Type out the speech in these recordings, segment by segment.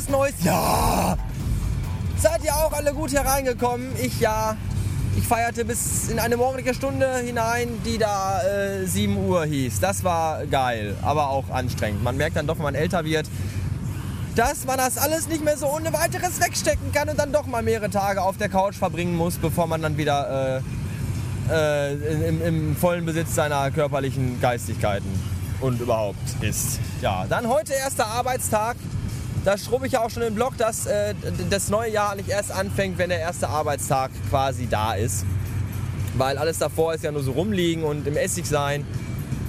frohes neues Jahr! Seid ihr auch alle gut hereingekommen? Ich ja. Ich feierte bis in eine morgendliche Stunde hinein, die da äh, 7 Uhr hieß. Das war geil, aber auch anstrengend. Man merkt dann doch, wenn man älter wird, dass man das alles nicht mehr so ohne weiteres wegstecken kann und dann doch mal mehrere Tage auf der Couch verbringen muss, bevor man dann wieder äh, äh, im, im vollen Besitz seiner körperlichen Geistigkeiten und überhaupt ist. Ja, dann heute erster Arbeitstag. Da schrubbe ich ja auch schon im Blog, dass äh, das neue Jahr nicht erst anfängt, wenn der erste Arbeitstag quasi da ist. Weil alles davor ist ja nur so rumliegen und im Essig sein.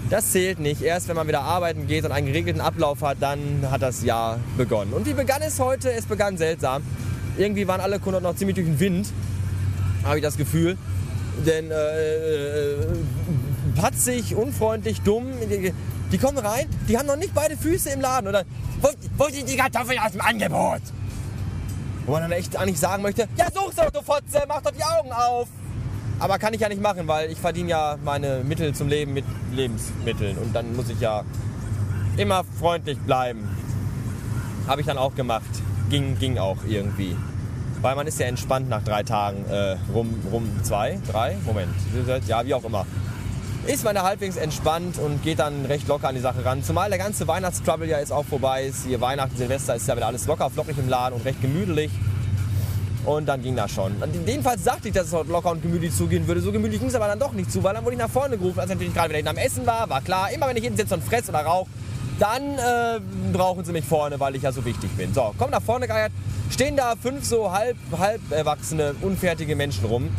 Das zählt nicht. Erst wenn man wieder arbeiten geht und einen geregelten Ablauf hat, dann hat das Jahr begonnen. Und wie begann es heute? Es begann seltsam. Irgendwie waren alle Kunden noch ziemlich durch den Wind, habe ich das Gefühl. Denn äh, äh, patzig, unfreundlich, dumm. Die kommen rein, die haben noch nicht beide Füße im Laden. Oder wo, wo sind die Kartoffeln aus dem Angebot? Wo man dann echt eigentlich sagen möchte, ja such's doch, du Fotze, mach doch die Augen auf. Aber kann ich ja nicht machen, weil ich verdiene ja meine Mittel zum Leben mit Lebensmitteln. Und dann muss ich ja immer freundlich bleiben. Habe ich dann auch gemacht. Ging, ging auch irgendwie. Weil man ist ja entspannt nach drei Tagen äh, rum, rum zwei, drei, Moment, ja, wie auch immer ist man da halbwegs entspannt und geht dann recht locker an die Sache ran. Zumal der ganze Weihnachtstrouble ja jetzt auch vorbei ist. Hier Weihnachten, Silvester ist ja wieder alles locker, flockig im Laden und recht gemütlich. Und dann ging das schon. Jedenfalls sagte ich, dass es locker und gemütlich zugehen würde. So gemütlich ging es aber dann doch nicht zu, weil dann wurde ich nach vorne gerufen, als ich natürlich gerade wieder am Essen war. War klar, immer wenn ich hinten sitze und fress oder rauche, dann äh, brauchen sie mich vorne, weil ich ja so wichtig bin. So, komm nach vorne geeiert. Stehen da fünf so halb, halb erwachsene, unfertige Menschen rum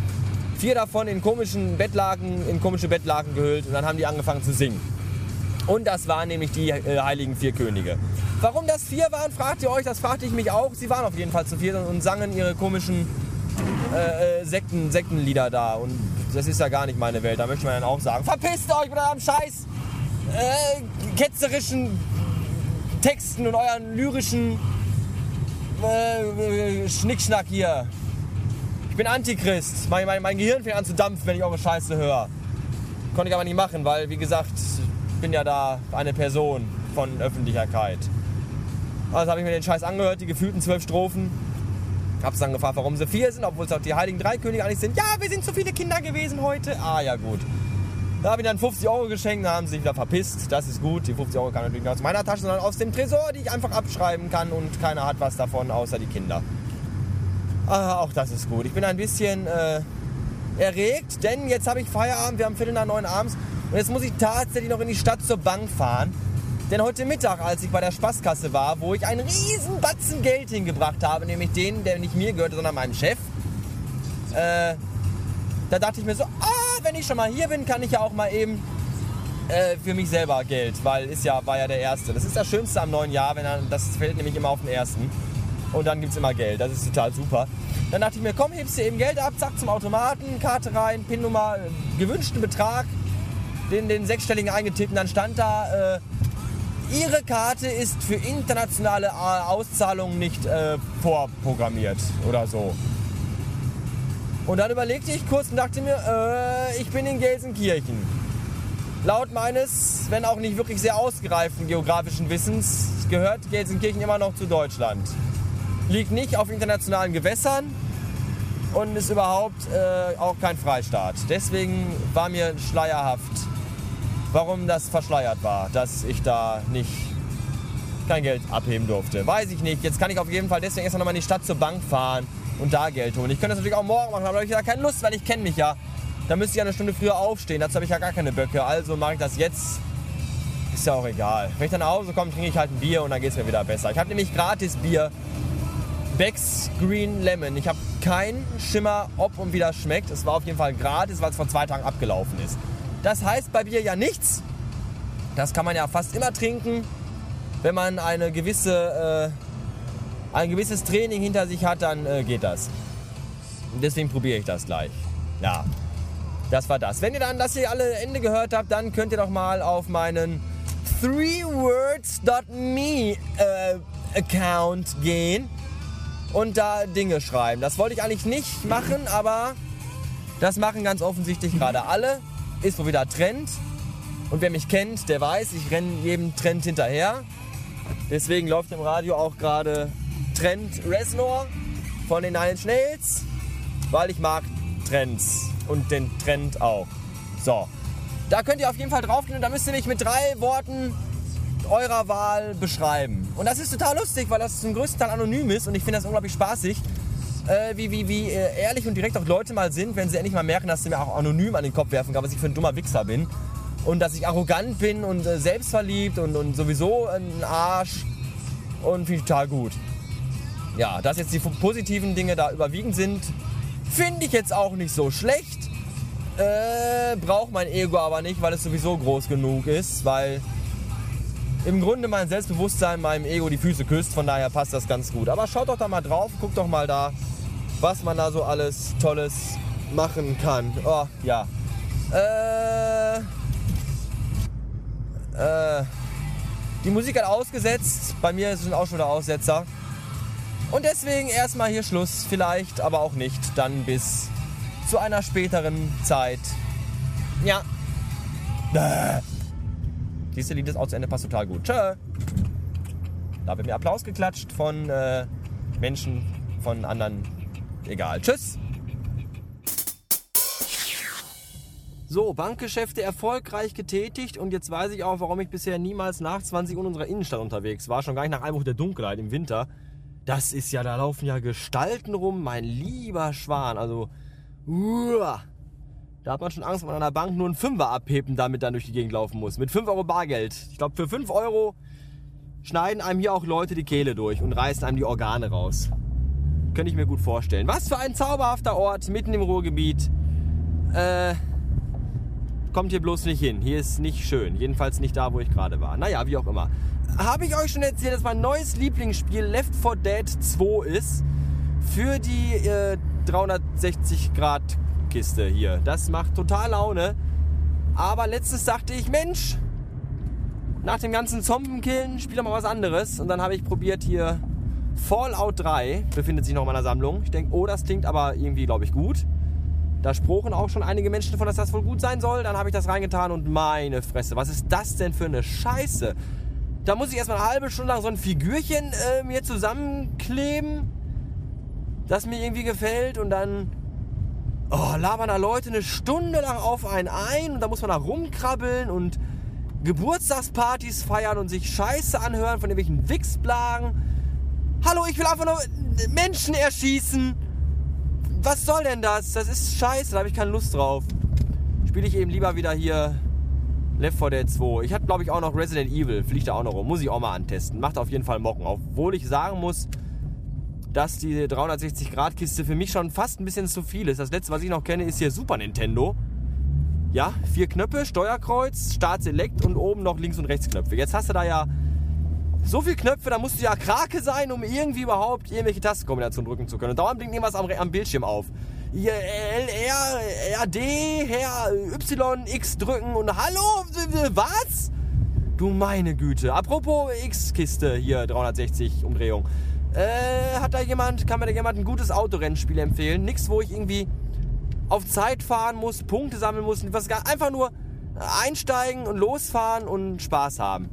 vier davon in komischen Bettlaken, in komische Bettlaken gehüllt und dann haben die angefangen zu singen. Und das waren nämlich die äh, heiligen vier Könige. Warum das vier waren, fragt ihr euch, das fragte ich mich auch. Sie waren auf jeden Fall zu vier und sangen ihre komischen äh, äh, Sekten, Sektenlieder da. Und das ist ja gar nicht meine Welt. Da möchte man dann auch sagen, verpisst euch mit eurem Scheiß äh, ketzerischen Texten und euren lyrischen äh, Schnickschnack hier. Ich bin Antichrist. Mein, mein, mein Gehirn fängt an zu dampfen, wenn ich eure Scheiße höre. Konnte ich aber nicht machen, weil, wie gesagt, ich bin ja da eine Person von Öffentlichkeit. Also habe ich mir den Scheiß angehört, die gefühlten zwölf Strophen. Hab's dann gefragt, warum sie vier sind, obwohl es auch die heiligen drei Könige eigentlich sind. Ja, wir sind zu viele Kinder gewesen heute. Ah, ja, gut. Da habe ich dann 50 Euro geschenkt, da haben sie sich wieder verpisst. Das ist gut. Die 50 Euro kann natürlich nicht aus meiner Tasche, sondern aus dem Tresor, die ich einfach abschreiben kann und keiner hat was davon, außer die Kinder. Ah, auch das ist gut. Ich bin ein bisschen äh, erregt, denn jetzt habe ich Feierabend, wir haben Viertel nach neun abends und jetzt muss ich tatsächlich noch in die Stadt zur Bank fahren. Denn heute Mittag, als ich bei der Spaßkasse war, wo ich einen riesen Batzen Geld hingebracht habe, nämlich den, der nicht mir gehörte, sondern meinem Chef, äh, da dachte ich mir so, ah, wenn ich schon mal hier bin, kann ich ja auch mal eben äh, für mich selber Geld, weil ist ja, war ja der Erste. Das ist das Schönste am neuen Jahr, wenn er, das fällt nämlich immer auf den Ersten und dann gibt es immer Geld. Das ist total super. Dann dachte ich mir, komm, hebst dir eben Geld ab, zack zum Automaten, Karte rein, PIN-Nummer, gewünschten Betrag, den, den sechsstelligen eingetippt und dann stand da, äh, Ihre Karte ist für internationale äh, Auszahlungen nicht äh, vorprogrammiert oder so. Und dann überlegte ich kurz und dachte mir, äh, ich bin in Gelsenkirchen. Laut meines, wenn auch nicht wirklich sehr ausgereiften geografischen Wissens, gehört Gelsenkirchen immer noch zu Deutschland liegt nicht auf internationalen Gewässern und ist überhaupt äh, auch kein Freistaat. Deswegen war mir schleierhaft, warum das verschleiert war, dass ich da nicht kein Geld abheben durfte. Weiß ich nicht. Jetzt kann ich auf jeden Fall deswegen erst noch mal in die Stadt zur Bank fahren und da Geld holen. Ich könnte das natürlich auch morgen machen, aber habe ich ja keine Lust, weil ich kenne mich ja. Da müsste ich ja eine Stunde früher aufstehen. Dazu habe ich ja gar keine Böcke. Also mache ich das jetzt. Ist ja auch egal. Wenn ich dann nach Hause komme, trinke ich halt ein Bier und dann geht es mir wieder besser. Ich habe nämlich gratis Bier Becks Green Lemon. Ich habe keinen Schimmer, ob und wie das schmeckt. Es war auf jeden Fall gratis, weil es vor zwei Tagen abgelaufen ist. Das heißt bei Bier ja nichts. Das kann man ja fast immer trinken, wenn man eine gewisse, äh, ein gewisses Training hinter sich hat, dann äh, geht das. Deswegen probiere ich das gleich. Ja, das war das. Wenn ihr dann das hier alle Ende gehört habt, dann könnt ihr doch mal auf meinen threewords.me äh, Account gehen und da Dinge schreiben. Das wollte ich eigentlich nicht machen, aber das machen ganz offensichtlich gerade alle. Ist wohl wieder Trend. Und wer mich kennt, der weiß, ich renne jedem Trend hinterher. Deswegen läuft im Radio auch gerade Trent Reznor von den Nine Nails, weil ich mag Trends und den Trend auch. So, da könnt ihr auf jeden Fall draufgehen und da müsst ihr mich mit drei Worten eurer Wahl beschreiben. Und das ist total lustig, weil das zum größten Teil anonym ist und ich finde das unglaublich spaßig. Äh, wie, wie, wie äh, ehrlich und direkt auch Leute mal sind, wenn sie endlich mal merken, dass sie mir auch anonym an den Kopf werfen kann, was ich für ein dummer Wichser bin. Und dass ich arrogant bin und äh, selbstverliebt und, und sowieso ein Arsch. Und finde ich total gut. Ja, dass jetzt die positiven Dinge da überwiegend sind, finde ich jetzt auch nicht so schlecht. Äh, braucht mein Ego aber nicht, weil es sowieso groß genug ist, weil im Grunde mein Selbstbewusstsein meinem Ego die Füße küsst, von daher passt das ganz gut. Aber schaut doch da mal drauf, guckt doch mal da, was man da so alles Tolles machen kann. Oh, ja. Äh, äh, die Musik hat ausgesetzt, bei mir ist es auch schon der Aussetzer. Und deswegen erstmal hier Schluss, vielleicht, aber auch nicht. Dann bis zu einer späteren Zeit. Ja. Bäh. Dieses Lied ist auch zu Ende, passt total gut. Tschö. Da wird mir Applaus geklatscht von äh, Menschen, von anderen. Egal. Tschüss. So, Bankgeschäfte erfolgreich getätigt und jetzt weiß ich auch, warum ich bisher niemals nach 20 Uhr in unserer Innenstadt unterwegs war. Schon gar nicht nach Einbruch der Dunkelheit im Winter. Das ist ja, da laufen ja Gestalten rum, mein lieber Schwan. Also, uah. Da hat man schon Angst, wenn man an der Bank nur einen Fünfer abhebt und damit dann durch die Gegend laufen muss. Mit 5 Euro Bargeld. Ich glaube, für 5 Euro schneiden einem hier auch Leute die Kehle durch und reißen einem die Organe raus. Könnte ich mir gut vorstellen. Was für ein zauberhafter Ort mitten im Ruhrgebiet. Äh, kommt hier bloß nicht hin. Hier ist nicht schön. Jedenfalls nicht da, wo ich gerade war. Naja, wie auch immer. Habe ich euch schon erzählt, dass mein neues Lieblingsspiel Left 4 Dead 2 ist? Für die äh, 360 Grad Kiste hier. Das macht total Laune. Aber letztes dachte ich, Mensch, nach dem ganzen Zombenkillen spiel doch mal was anderes. Und dann habe ich probiert hier Fallout 3, befindet sich noch in meiner Sammlung. Ich denke, oh, das klingt aber irgendwie, glaube ich, gut. Da sprachen auch schon einige Menschen davon, dass das wohl gut sein soll. Dann habe ich das reingetan und meine Fresse, was ist das denn für eine Scheiße? Da muss ich erstmal eine halbe Stunde lang so ein Figürchen äh, mir zusammenkleben, das mir irgendwie gefällt und dann oh, labern da Leute eine Stunde lang auf einen ein und da muss man da rumkrabbeln und Geburtstagspartys feiern und sich Scheiße anhören von irgendwelchen Wichsblagen. Hallo, ich will einfach nur Menschen erschießen. Was soll denn das? Das ist scheiße, da habe ich keine Lust drauf. Spiele ich eben lieber wieder hier Left 4 Dead 2. Ich hatte, glaube ich, auch noch Resident Evil. Fliegt da auch noch rum. Muss ich auch mal antesten. Macht auf jeden Fall Mocken. Obwohl ich sagen muss, dass die 360-Grad-Kiste für mich schon fast ein bisschen zu viel ist. Das letzte, was ich noch kenne, ist hier Super Nintendo. Ja, vier Knöpfe, Steuerkreuz, Start Select und oben noch Links- und Rechtsknöpfe. Jetzt hast du da ja so viele Knöpfe, da musst du ja Krake sein, um irgendwie überhaupt irgendwelche Tastenkombinationen drücken zu können. Und dauernd blinkt irgendwas am, am Bildschirm auf. L, R, R, D, Herr, Y, X drücken und Hallo, was? Du meine Güte. Apropos X-Kiste hier, 360 Umdrehung. Äh, hat da jemand, kann mir da jemand ein gutes Autorennspiel empfehlen? Nichts, wo ich irgendwie auf Zeit fahren muss, Punkte sammeln muss, was gar, einfach nur einsteigen und losfahren und Spaß haben.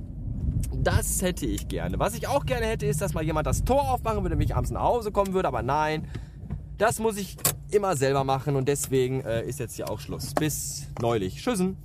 Das hätte ich gerne. Was ich auch gerne hätte, ist, dass mal jemand das Tor aufmachen würde, mich abends nach Hause kommen würde, aber nein, das muss ich immer selber machen und deswegen äh, ist jetzt hier auch Schluss. Bis neulich. Tschüssen.